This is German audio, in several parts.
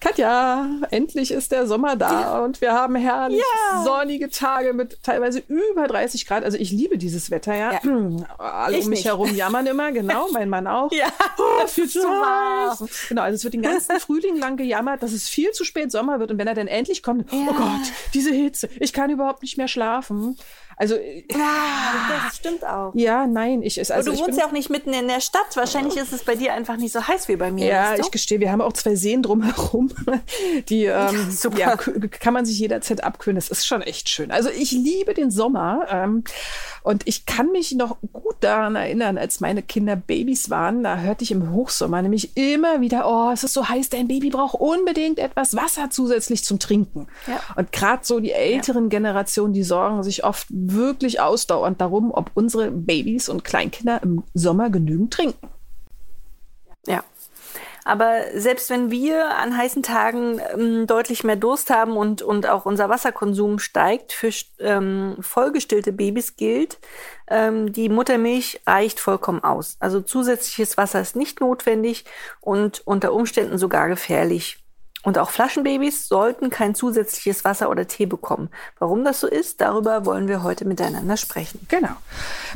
Katja, endlich ist der Sommer da Ja. und wir haben herrlich Ja. sonnige Tage mit teilweise über 30 Grad. Also ich liebe dieses Wetter, ja. Ja. Alle Ich um mich nicht. herum jammern immer, genau, mein Mann auch. Ja, Oh, viel zu heiß. warm. Genau, also es wird den ganzen Frühling lang gejammert, dass es viel zu spät Sommer wird. Und wenn er dann endlich kommt, oh. Gott, diese Hitze, ich kann überhaupt nicht mehr schlafen. Also, Ja, das stimmt auch. ja, nein, ich ist Aber also du ich wohnst bin, ja auch nicht mitten in der Stadt. Wahrscheinlich ist es bei dir einfach nicht so heiß wie bei mir. Ja, du? ich gestehe, wir haben auch zwei Seen drumherum. Die ähm, ja, k- kann man sich jederzeit abkühlen. Das ist schon echt schön. Also ich liebe den Sommer ähm, und ich kann mich noch gut daran erinnern, als meine Kinder Babys waren. Da hörte ich im Hochsommer nämlich immer wieder, oh, es ist so heiß, dein Baby braucht unbedingt etwas Wasser zusätzlich zum Trinken. Ja. Und gerade so die älteren Generationen, die sorgen sich oft wirklich ausdauernd darum, ob unsere Babys und Kleinkinder im Sommer genügend trinken. Ja. Aber selbst wenn wir an heißen Tagen ähm, deutlich mehr Durst haben und, und auch unser Wasserkonsum steigt, für ähm, vollgestillte Babys gilt, ähm, die Muttermilch reicht vollkommen aus. Also zusätzliches Wasser ist nicht notwendig und unter Umständen sogar gefährlich. Und auch Flaschenbabys sollten kein zusätzliches Wasser oder Tee bekommen. Warum das so ist, darüber wollen wir heute miteinander sprechen. Genau.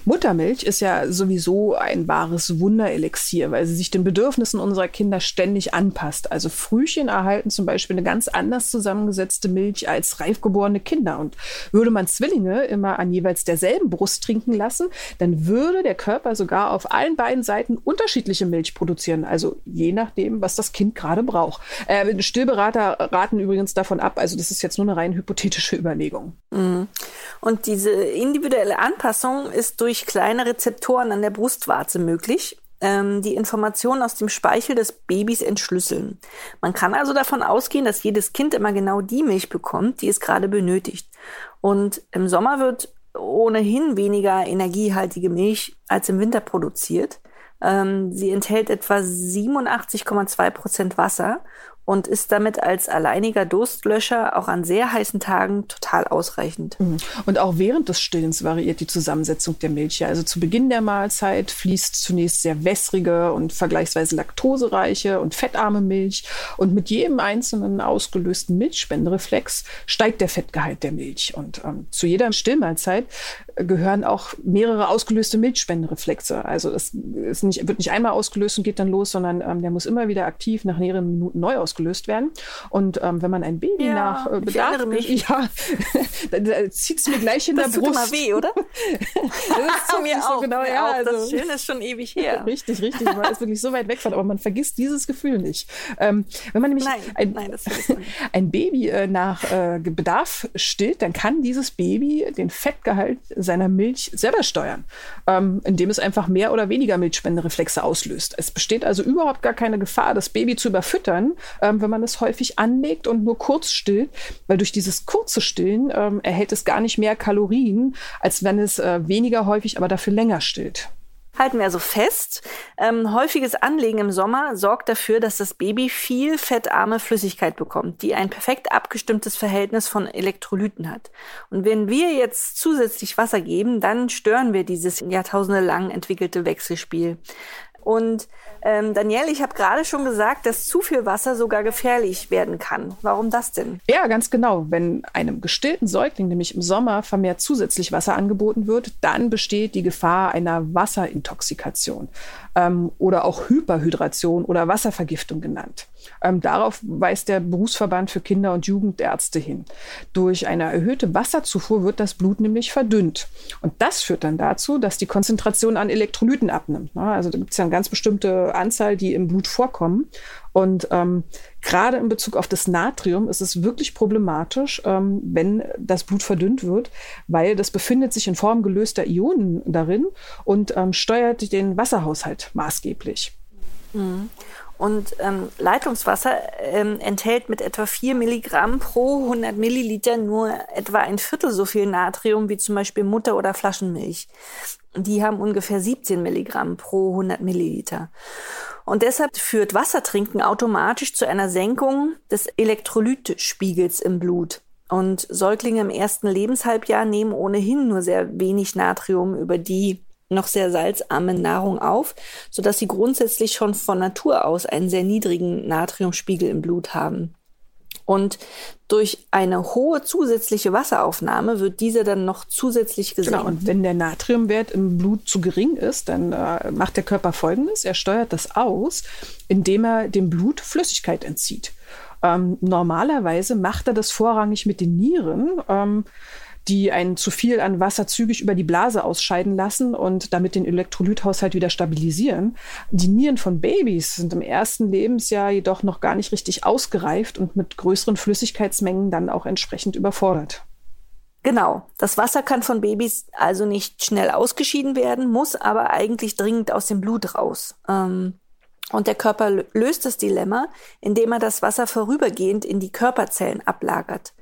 Muttermilch ist ja sowieso ein wahres Wunderelixier, weil sie sich den Bedürfnissen unserer Kinder ständig anpasst. Also Frühchen erhalten zum Beispiel eine ganz anders zusammengesetzte Milch als reifgeborene Kinder. Und würde man Zwillinge immer an jeweils derselben Brust trinken lassen, dann würde der Körper sogar auf allen beiden Seiten unterschiedliche Milch produzieren. Also je nachdem, was das Kind gerade braucht. Äh, Stillberater raten übrigens davon ab. Also das ist jetzt nur eine rein hypothetische Überlegung. Und diese individuelle Anpassung ist durch kleine Rezeptoren an der Brustwarze möglich, ähm, die Informationen aus dem Speichel des Babys entschlüsseln. Man kann also davon ausgehen, dass jedes Kind immer genau die Milch bekommt, die es gerade benötigt. Und im Sommer wird ohnehin weniger energiehaltige Milch als im Winter produziert. Ähm, sie enthält etwa 87,2 Prozent Wasser und ist damit als alleiniger Durstlöscher auch an sehr heißen Tagen total ausreichend. Und auch während des Stillens variiert die Zusammensetzung der Milch. Also zu Beginn der Mahlzeit fließt zunächst sehr wässrige und vergleichsweise laktosereiche und fettarme Milch. Und mit jedem einzelnen ausgelösten Milchspendereflex steigt der Fettgehalt der Milch. Und ähm, zu jeder Stillmahlzeit gehören auch mehrere ausgelöste Milchspendereflexe. Also es nicht, wird nicht einmal ausgelöst und geht dann los, sondern ähm, der muss immer wieder aktiv nach mehreren Minuten neu ausgelöst werden. Und ähm, wenn man ein Baby Ja, nach äh, Bedarf, ja, dann äh, zieht's mir gleich in Das der tut Brust. immer weh, oder? Das tut mir auch, so genau, mir ja, auch. also, Das Schöne ist schon ewig her. Richtig, richtig. Man ist wirklich so weit weg von, aber man vergisst dieses Gefühl nicht. Ähm, wenn man nämlich Nein, ein, nein, das ein Baby äh, nach äh, Bedarf stillt, dann kann dieses Baby den Fettgehalt seiner Milch selber steuern, ähm, indem es einfach mehr oder weniger Milchspendereflexe auslöst. Es besteht also überhaupt gar keine Gefahr, das Baby zu überfüttern, ähm, wenn man es häufig anlegt und nur kurz stillt, weil durch dieses kurze Stillen ähm, erhält es gar nicht mehr Kalorien, als wenn es äh, weniger häufig, aber dafür länger stillt. Halten wir also fest, ähm, häufiges Anlegen im Sommer sorgt dafür, dass das Baby viel fettarme Flüssigkeit bekommt, die ein perfekt abgestimmtes Verhältnis von Elektrolyten hat. Und wenn wir jetzt zusätzlich Wasser geben, dann stören wir dieses jahrtausendelang entwickelte Wechselspiel. Und ähm, Danielle, ich habe gerade schon gesagt, dass zu viel Wasser sogar gefährlich werden kann. Warum das denn? Ja, ganz genau. Wenn einem gestillten Säugling nämlich im Sommer vermehrt zusätzlich Wasser angeboten wird, dann besteht die Gefahr einer Wasserintoxikation ähm, oder auch Hyperhydration oder Wasservergiftung genannt. Ähm, darauf weist der Berufsverband für Kinder- und Jugendärzte hin. Durch eine erhöhte Wasserzufuhr wird das Blut nämlich verdünnt. Und das führt dann dazu, dass die Konzentration an Elektrolyten abnimmt. Ne? Also da gibt es ja ganz bestimmte Anzahl, die im Blut vorkommen. Und ähm, gerade in Bezug auf das Natrium ist es wirklich problematisch, ähm, wenn das Blut verdünnt wird, weil das befindet sich in Form gelöster Ionen darin und ähm, steuert den Wasserhaushalt maßgeblich. Und ähm, Leitungswasser ähm, enthält mit etwa 4 Milligramm pro 100 Milliliter nur etwa ein Viertel so viel Natrium wie zum Beispiel Mutter- oder Flaschenmilch. Die haben ungefähr 17 Milligramm pro 100 Milliliter. Und deshalb führt Wassertrinken automatisch zu einer Senkung des Elektrolytspiegels im Blut. Und Säuglinge im ersten Lebenshalbjahr nehmen ohnehin nur sehr wenig Natrium über die noch sehr salzarme Nahrung auf, sodass sie grundsätzlich schon von Natur aus einen sehr niedrigen Natriumspiegel im Blut haben. Und durch eine hohe zusätzliche Wasseraufnahme wird dieser dann noch zusätzlich gesenkt. Genau, und wenn der Natriumwert im Blut zu gering ist, dann äh, macht der Körper Folgendes. Er steuert das aus, indem er dem Blut Flüssigkeit entzieht. Ähm, normalerweise macht er das vorrangig mit den Nieren. Ähm, die ein zu viel an Wasser zügig über die Blase ausscheiden lassen und damit den Elektrolythaushalt wieder stabilisieren. Die Nieren von Babys sind im ersten Lebensjahr jedoch noch gar nicht richtig ausgereift und mit größeren Flüssigkeitsmengen dann auch entsprechend überfordert. Genau. Das Wasser kann von Babys also nicht schnell ausgeschieden werden, muss aber eigentlich dringend aus dem Blut raus. Ähm, und der Körper löst das Dilemma, indem er das Wasser vorübergehend in die Körperzellen ablagert.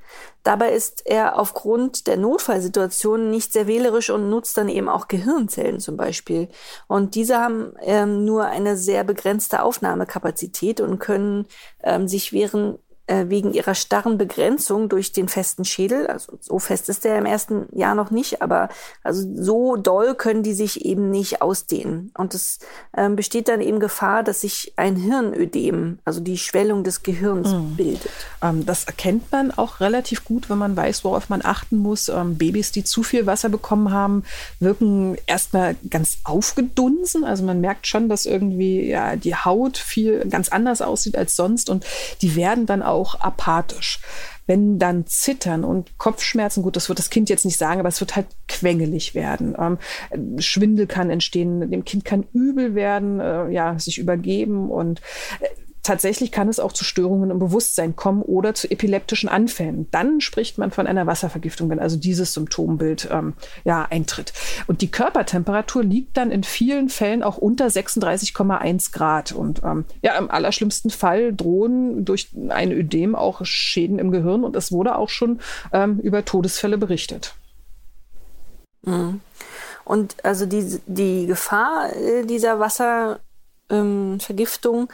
Dabei ist er aufgrund der Notfallsituation nicht sehr wählerisch und nutzt dann eben auch Gehirnzellen zum Beispiel. Und diese haben ähm, nur eine sehr begrenzte Aufnahmekapazität und können ähm, sich während äh, wegen ihrer starren Begrenzung durch den festen Schädel, also so fest ist der im ersten Jahr noch nicht, aber also so doll können die sich eben nicht ausdehnen. Und es ähm, besteht dann eben Gefahr, dass sich ein Hirnödem, also die Schwellung des Gehirns mhm. bildet. Ähm, das erkennt man auch relativ gut, wenn man weiß, worauf man achten muss. Ähm, Babys, die zu viel Wasser bekommen haben, wirken erstmal ganz aufgedunsen. Also man merkt schon, dass irgendwie ja, die Haut viel ganz anders aussieht als sonst und die werden dann auch auch apathisch. Wenn dann Zittern und Kopfschmerzen, gut, das wird das Kind jetzt nicht sagen, aber es wird halt quengelig werden. Ähm, Schwindel kann entstehen, dem Kind kann übel werden, äh, ja, sich übergeben und äh, Tatsächlich kann es auch zu Störungen im Bewusstsein kommen oder zu epileptischen Anfällen. Dann spricht man von einer Wasservergiftung, wenn also dieses Symptombild ähm, ja, eintritt. Und die Körpertemperatur liegt dann in vielen Fällen auch unter 36,1 Grad. Und ähm, ja, im allerschlimmsten Fall drohen durch ein Ödem auch Schäden im Gehirn. Und es wurde auch schon ähm, über Todesfälle berichtet. Mhm. Und also die, die Gefahr äh, dieser Wasservergiftung ähm,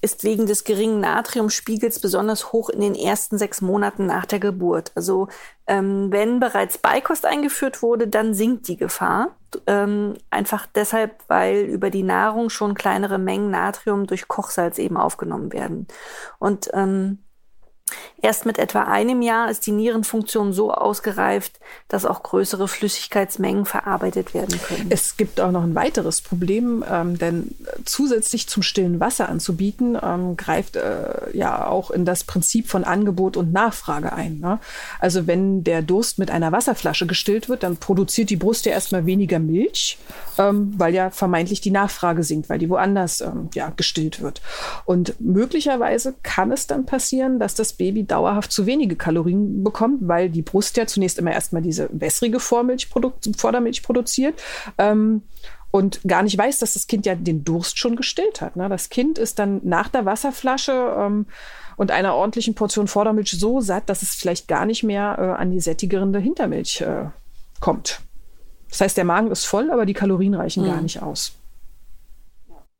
ist wegen des geringen Natriumspiegels besonders hoch in den ersten sechs Monaten nach der Geburt. Also ähm, wenn bereits Beikost eingeführt wurde, dann sinkt die Gefahr. Ähm, einfach deshalb, weil über die Nahrung schon kleinere Mengen Natrium durch Kochsalz eben aufgenommen werden. Und ähm, Erst mit etwa einem Jahr ist die Nierenfunktion so ausgereift, dass auch größere Flüssigkeitsmengen verarbeitet werden können. Es gibt auch noch ein weiteres Problem, ähm, denn zusätzlich zum stillen Wasser anzubieten, ähm, greift äh, ja auch in das Prinzip von Angebot und Nachfrage ein. Ne? Also wenn der Durst mit einer Wasserflasche gestillt wird, dann produziert die Brust ja erstmal weniger Milch, ähm, weil ja vermeintlich die Nachfrage sinkt, weil die woanders ähm, ja, gestillt wird. Und möglicherweise kann es dann passieren, dass das Baby dauerhaft zu wenige Kalorien bekommt, weil die Brust ja zunächst immer erstmal diese wässrige Vormilch Vordermilch produziert. Ähm, und gar nicht weiß, dass das Kind ja den Durst schon gestillt hat. Ne? Das Kind ist dann nach der Wasserflasche ähm, und einer ordentlichen Portion Vordermilch so satt, dass es vielleicht gar nicht mehr äh, an die sättigende Hintermilch äh, kommt. Das heißt, der Magen ist voll, aber die Kalorien reichen mhm. gar nicht aus.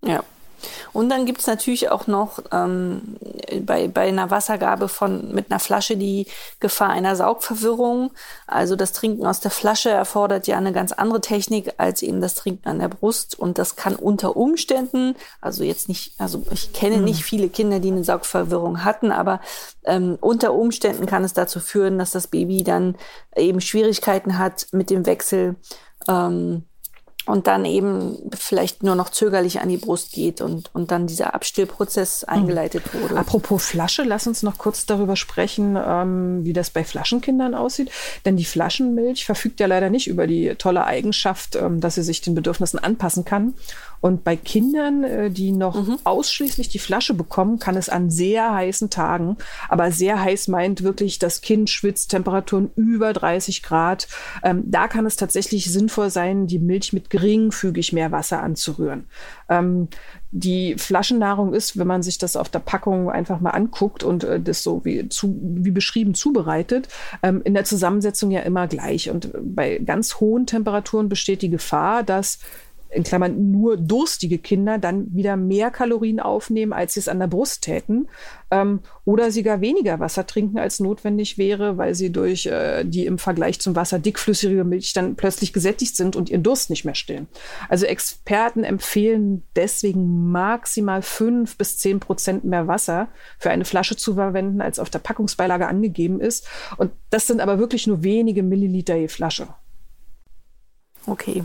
Ja. Und dann gibt's natürlich auch noch ähm, bei, bei einer Wassergabe von mit einer Flasche die Gefahr einer Saugverwirrung. Also das Trinken aus der Flasche erfordert ja eine ganz andere Technik als eben das Trinken an der Brust. Und das kann unter Umständen, also jetzt nicht, also ich kenne mhm. nicht viele Kinder, die eine Saugverwirrung hatten, aber ähm, unter Umständen kann es dazu führen, dass das Baby dann eben Schwierigkeiten hat mit dem Wechsel. Ähm, und dann eben vielleicht nur noch zögerlich an die Brust geht und, und dann dieser Abstillprozess mhm. eingeleitet wurde. Apropos Flasche, lass uns noch kurz darüber sprechen, ähm, wie das bei Flaschenkindern aussieht. Denn die Flaschenmilch verfügt ja leider nicht über die tolle Eigenschaft, ähm, dass sie sich den Bedürfnissen anpassen kann Und bei Kindern, äh, die noch mhm. ausschließlich die Flasche bekommen, kann es an sehr heißen Tagen, aber sehr heiß meint wirklich, das Kind schwitzt Temperaturen über 30 Grad. Ähm, da kann es tatsächlich sinnvoll sein, die Milch mit geringfügig mehr Wasser anzurühren. Ähm, die Flaschennahrung ist, wenn man sich das auf der Packung einfach mal anguckt und äh, das so wie, zu, wie beschrieben zubereitet, ähm, in der Zusammensetzung ja immer gleich. Und bei ganz hohen Temperaturen besteht die Gefahr, dass in Klammern nur durstige Kinder dann wieder mehr Kalorien aufnehmen, als sie es an der Brust täten. Ähm, oder sie gar weniger Wasser trinken, als notwendig wäre, weil sie durch äh, die im Vergleich zum Wasser dickflüssige Milch dann plötzlich gesättigt sind und ihren Durst nicht mehr stillen. Also Experten empfehlen deswegen maximal fünf bis zehn Prozent mehr Wasser für eine Flasche zu verwenden, als auf der Packungsbeilage angegeben ist. Und das sind aber wirklich nur wenige Milliliter je Flasche. Okay,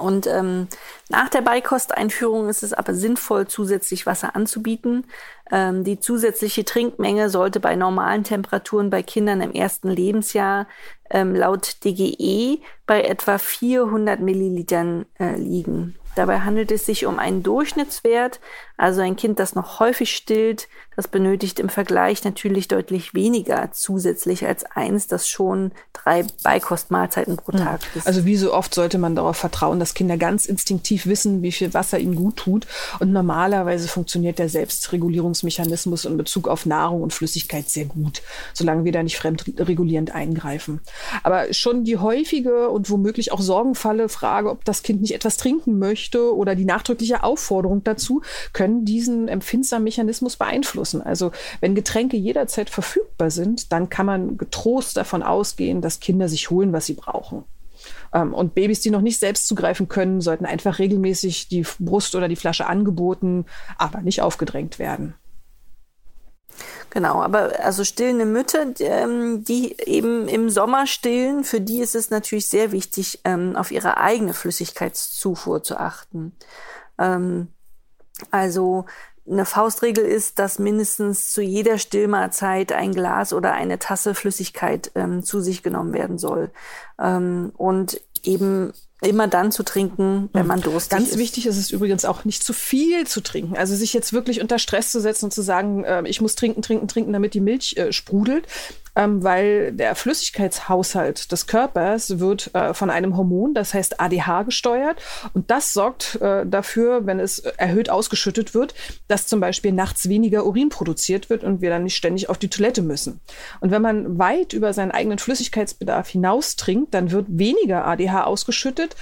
und ähm, nach der Beikosteinführung ist es aber sinnvoll, zusätzlich Wasser anzubieten. Ähm, die zusätzliche Trinkmenge sollte bei normalen Temperaturen bei Kindern im ersten Lebensjahr ähm, laut DGE bei etwa 400 Millilitern äh, liegen. Dabei handelt es sich um einen Durchschnittswert, also ein Kind, das noch häufig stillt, das benötigt im Vergleich natürlich deutlich weniger zusätzlich als eins, das schon drei Beikostmahlzeiten pro Tag ist. Also wie so oft sollte man darauf vertrauen, dass Kinder ganz instinktiv wissen, wie viel Wasser ihnen gut tut. Und normalerweise funktioniert der Selbstregulierungsmechanismus in Bezug auf Nahrung und Flüssigkeit sehr gut, solange wir da nicht fremdregulierend eingreifen. Aber schon die häufige und womöglich auch sorgenfalle Frage, ob das Kind nicht etwas trinken möchte oder die nachdrückliche Aufforderung dazu, können können diesen empfindsamen Mechanismus beeinflussen. Also wenn Getränke jederzeit verfügbar sind, dann kann man getrost davon ausgehen, dass Kinder sich holen, was sie brauchen. Ähm, und Babys, die noch nicht selbst zugreifen können, sollten einfach regelmäßig die Brust oder die Flasche angeboten, aber nicht aufgedrängt werden. Genau, aber also stillende Mütter, ähm, die eben im Sommer stillen, für die ist es natürlich sehr wichtig, ähm, auf ihre eigene Flüssigkeitszufuhr zu achten. Also eine Faustregel ist, dass mindestens zu jeder Stillmahlzeit ein Glas oder eine Tasse Flüssigkeit ähm, zu sich genommen werden soll. Ähm, und eben immer dann zu trinken, wenn man durstig Ganz ist. Ganz wichtig ist es übrigens auch nicht zu viel zu trinken. Also sich jetzt wirklich unter Stress zu setzen und zu sagen, äh, ich muss trinken, trinken, trinken, damit die Milch äh, sprudelt ähm, weil der Flüssigkeitshaushalt des Körpers wird äh, von einem Hormon, das heißt ADH, gesteuert. Und das sorgt äh, dafür, wenn es erhöht ausgeschüttet wird, dass zum Beispiel nachts weniger Urin produziert wird und wir dann nicht ständig auf die Toilette müssen. Und wenn man weit über seinen eigenen Flüssigkeitsbedarf hinaus trinkt, dann wird weniger ADH ausgeschüttet.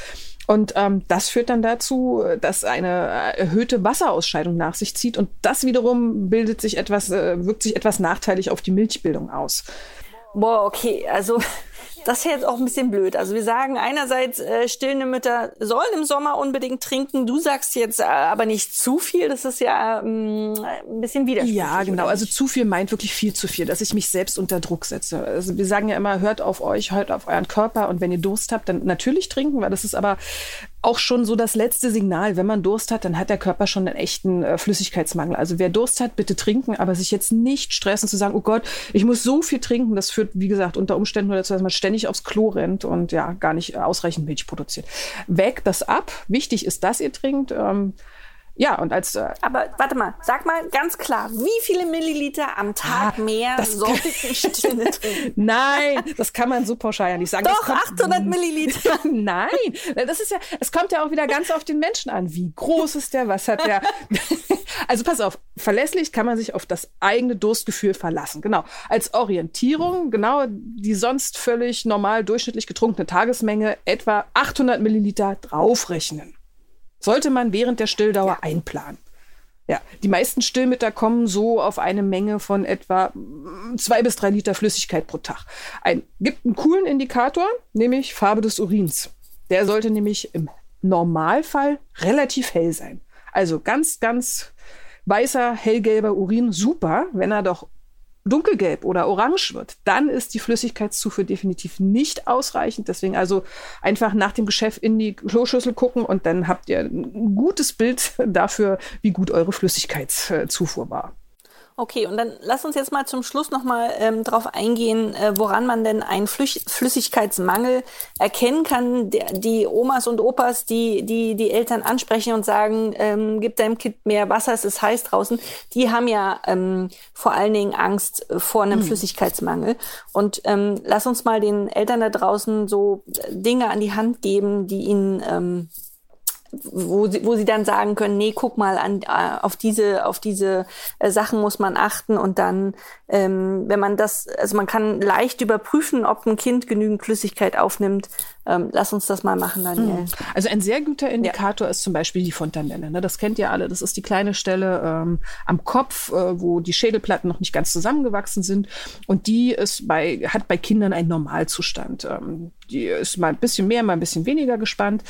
Und ähm, das führt dann dazu, dass eine erhöhte Wasserausscheidung nach sich zieht. Und das wiederum bildet sich etwas, äh, wirkt sich etwas nachteilig auf die Milchbildung aus. Boah, okay, also das ist jetzt auch ein bisschen blöd. Also wir sagen einerseits, äh, stillende Mütter sollen im Sommer unbedingt trinken. Du sagst jetzt äh, aber nicht zu viel. Das ist ja ähm, ein bisschen widersprüchlich. Ja, genau. Also zu viel meint wirklich viel zu viel, dass ich mich selbst unter Druck setze. Also wir sagen ja immer, hört auf euch, hört auf euren Körper und wenn ihr Durst habt, dann natürlich trinken, weil das ist aber auch schon so das letzte Signal. Wenn man Durst hat, dann hat der Körper schon einen echten äh, Flüssigkeitsmangel. Also wer Durst hat, bitte trinken, aber sich jetzt nicht stressen zu sagen, oh Gott, ich muss so viel trinken. Das führt, wie gesagt, unter Umständen nur dazu, dass man ständig aufs Klo rennt und ja, gar nicht ausreichend Milch produziert. Wägt das ab. Wichtig ist, dass ihr trinkt. Ähm, ja, und als. Äh, Aber warte mal, sag mal ganz klar, wie viele Milliliter am Tag ah, mehr sollten Stille trinken? Nein, das kann man so pauschal ja nicht sagen. Doch, kommt, 800 Milliliter. Nein, das ist ja, es kommt ja auch wieder ganz auf den Menschen an. Wie groß ist der? Was hat der? also pass auf, verlässlich kann man sich auf das eigene Durstgefühl verlassen. Genau. Als Orientierung, genau, die sonst völlig normal durchschnittlich getrunkene Tagesmenge etwa 800 Milliliter draufrechnen. Sollte man während der Stilldauer einplanen. Ja, die meisten Stillmütter kommen so auf eine Menge von etwa mm, zwei bis drei Liter Flüssigkeit pro Tag. Ein, gibt einen coolen Indikator, nämlich Farbe des Urins. Der sollte nämlich im Normalfall relativ hell sein. Also ganz, ganz weißer, hellgelber Urin, super. Wenn er doch dunkelgelb oder orange wird, dann ist die Flüssigkeitszufuhr definitiv nicht ausreichend. Deswegen also einfach nach dem Geschäft in die Kloschüssel gucken und dann habt ihr ein gutes Bild dafür, wie gut eure Flüssigkeitszufuhr war. Okay, und dann lass uns jetzt mal zum Schluss nochmal ähm, darauf eingehen, äh, woran man denn einen Flüch Flüssigkeitsmangel erkennen kann. Der, die Omas und Opas, die, die die Eltern ansprechen und sagen, ähm, gib deinem Kind mehr Wasser, es ist heiß draußen, die haben ja ähm, vor allen Dingen Angst vor einem hm. Flüssigkeitsmangel. Und ähm, lass uns mal den Eltern da draußen so Dinge an die Hand geben, die ihnen ähm, wo sie, wo sie dann sagen können, nee, guck mal an äh, auf diese auf diese äh, Sachen muss man achten und dann ähm, wenn man das also man kann leicht überprüfen, ob ein Kind genügend Flüssigkeit aufnimmt. Ähm, lass uns das mal machen, Daniel. Mhm. Also ein sehr guter Indikator ja. ist zum Beispiel die Fontanelle. Ne? Das kennt ihr alle. Das ist die kleine Stelle ähm, am Kopf, äh, wo die Schädelplatten noch nicht ganz zusammengewachsen sind und die ist bei hat bei Kindern einen Normalzustand. Ähm, die ist mal ein bisschen mehr, mal ein bisschen weniger gespannt.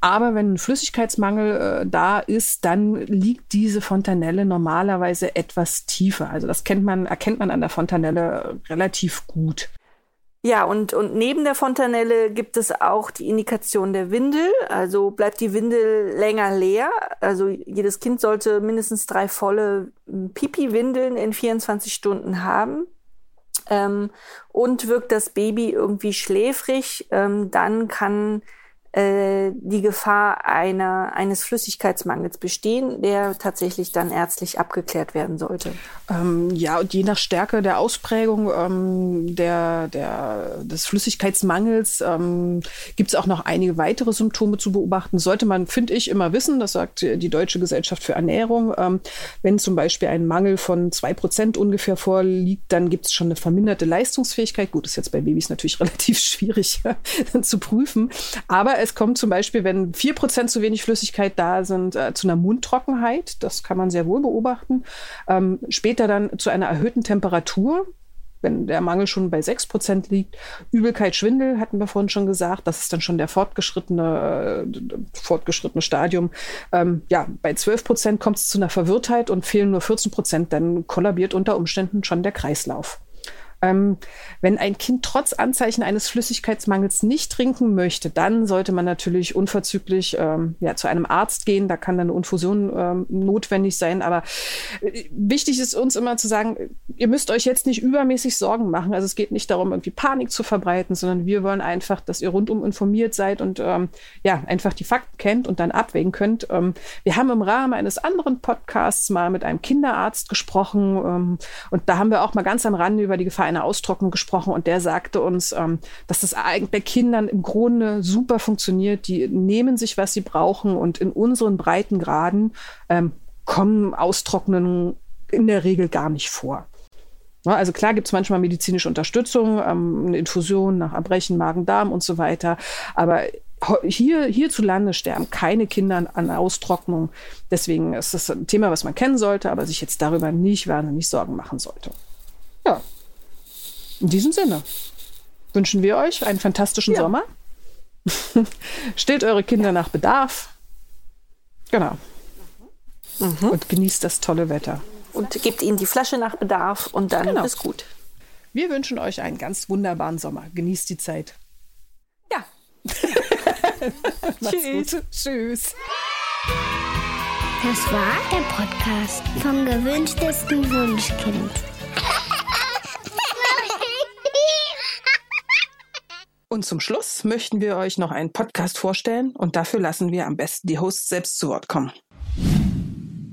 Aber wenn ein Flüssigkeitsmangel äh, da ist, dann liegt diese Fontanelle normalerweise etwas tiefer. Also das kennt man, erkennt man an der Fontanelle relativ gut. Ja, und, und neben der Fontanelle gibt es auch die Indikation der Windel. Also bleibt die Windel länger leer. Also jedes Kind sollte mindestens drei volle hm, Pipi-Windeln in 24 Stunden haben ähm, und wirkt das Baby irgendwie schläfrig, ähm, dann kann äh, die Gefahr einer, eines Flüssigkeitsmangels bestehen, der tatsächlich dann ärztlich abgeklärt werden sollte. Ähm, ja, und je nach Stärke der Ausprägung ähm, der, der, des Flüssigkeitsmangels ähm, gibt es auch noch einige weitere Symptome zu beobachten. Sollte man, finde ich, immer wissen, das sagt die Deutsche Gesellschaft für Ernährung, ähm, wenn zum Beispiel ein Mangel von zwei Prozent ungefähr vorliegt, dann gibt es schon eine verminderte Leistungsfähigkeit. Gut, ist jetzt bei Babys natürlich relativ schwierig zu prüfen, aber es kommt zum Beispiel, wenn vier Prozent zu wenig Flüssigkeit da sind, äh, zu einer Mundtrockenheit. Das kann man sehr wohl beobachten. Ähm, später dann zu einer erhöhten Temperatur wenn der Mangel schon bei sechs Prozent liegt. Übelkeit, Schwindel hatten wir vorhin schon gesagt. Das ist dann schon der fortgeschrittene, äh, fortgeschrittene Stadium. Ähm, ja, bei zwölf Prozent kommt es zu einer Verwirrtheit und fehlen nur 14 Prozent. Dann kollabiert unter Umständen schon der Kreislauf. Ähm, wenn ein Kind trotz Anzeichen eines Flüssigkeitsmangels nicht trinken möchte, dann sollte man natürlich unverzüglich ähm, ja, zu einem Arzt gehen. Da kann dann eine Infusion ähm, notwendig sein. Aber äh, wichtig ist uns immer zu sagen, ihr müsst euch jetzt nicht übermäßig Sorgen machen. Also es geht nicht darum, irgendwie Panik zu verbreiten, sondern wir wollen einfach, dass ihr rundum informiert seid und ähm, ja, einfach die Fakten kennt und dann abwägen könnt. Ähm, wir haben im Rahmen eines anderen Podcasts mal mit einem Kinderarzt gesprochen ähm, und da haben wir auch mal ganz am Rande über die Gefahr einer Austrocknung gesprochen und der sagte uns, ähm, dass das bei Kindern im Grunde super funktioniert. Die nehmen sich, was sie brauchen und in unseren Breitengraden ähm, kommen Austrocknungen in der Regel gar nicht vor. Also klar gibt es manchmal medizinische Unterstützung, ähm, eine Infusion nach Erbrechen, Magen-Darm und so weiter. Aber hier, hierzulande sterben keine Kinder an Austrocknung. Deswegen ist das ein Thema, was man kennen sollte, aber sich jetzt darüber nicht wahnsinnig Sorgen machen sollte. Ja, in diesem Sinne wünschen wir euch einen fantastischen ja. Sommer. Stillt eure Kinder ja. nach Bedarf. Genau. Mhm. Und genießt das tolle Wetter. Und gebt ihnen die Flasche nach Bedarf und dann genau. ist gut. Wir wünschen euch einen ganz wunderbaren Sommer. Genießt die Zeit. Ja. Tschüss. Gut. Tschüss. Das war der Podcast vom gewünschtesten Wunschkind. Und zum Schluss möchten wir euch noch einen Podcast vorstellen und dafür lassen wir am besten die Hosts selbst zu Wort kommen.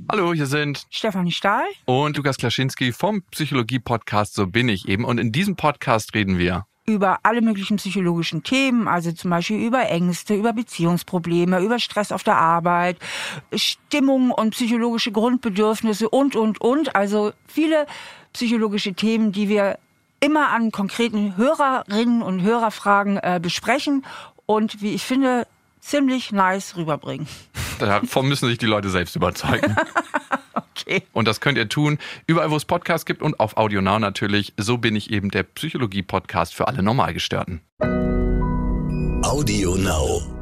Hallo, hier sind Stefanie Stahl und Lukas Klaschinski vom Psychologie-Podcast So bin ich eben. Und in diesem Podcast reden wir über alle möglichen psychologischen Themen, also zum Beispiel über Ängste, über Beziehungsprobleme, über Stress auf der Arbeit, Stimmung und psychologische Grundbedürfnisse und, und, und. Also viele psychologische Themen, die wir immer an konkreten Hörerinnen und Hörerfragen äh, besprechen und wie ich finde, ziemlich nice rüberbringen. Davon müssen sich die Leute selbst überzeugen. okay. Und das könnt ihr tun, überall wo es Podcasts gibt und auf Audio Now natürlich. So bin ich eben der Psychologie-Podcast für alle Normalgestörten. Audio Now.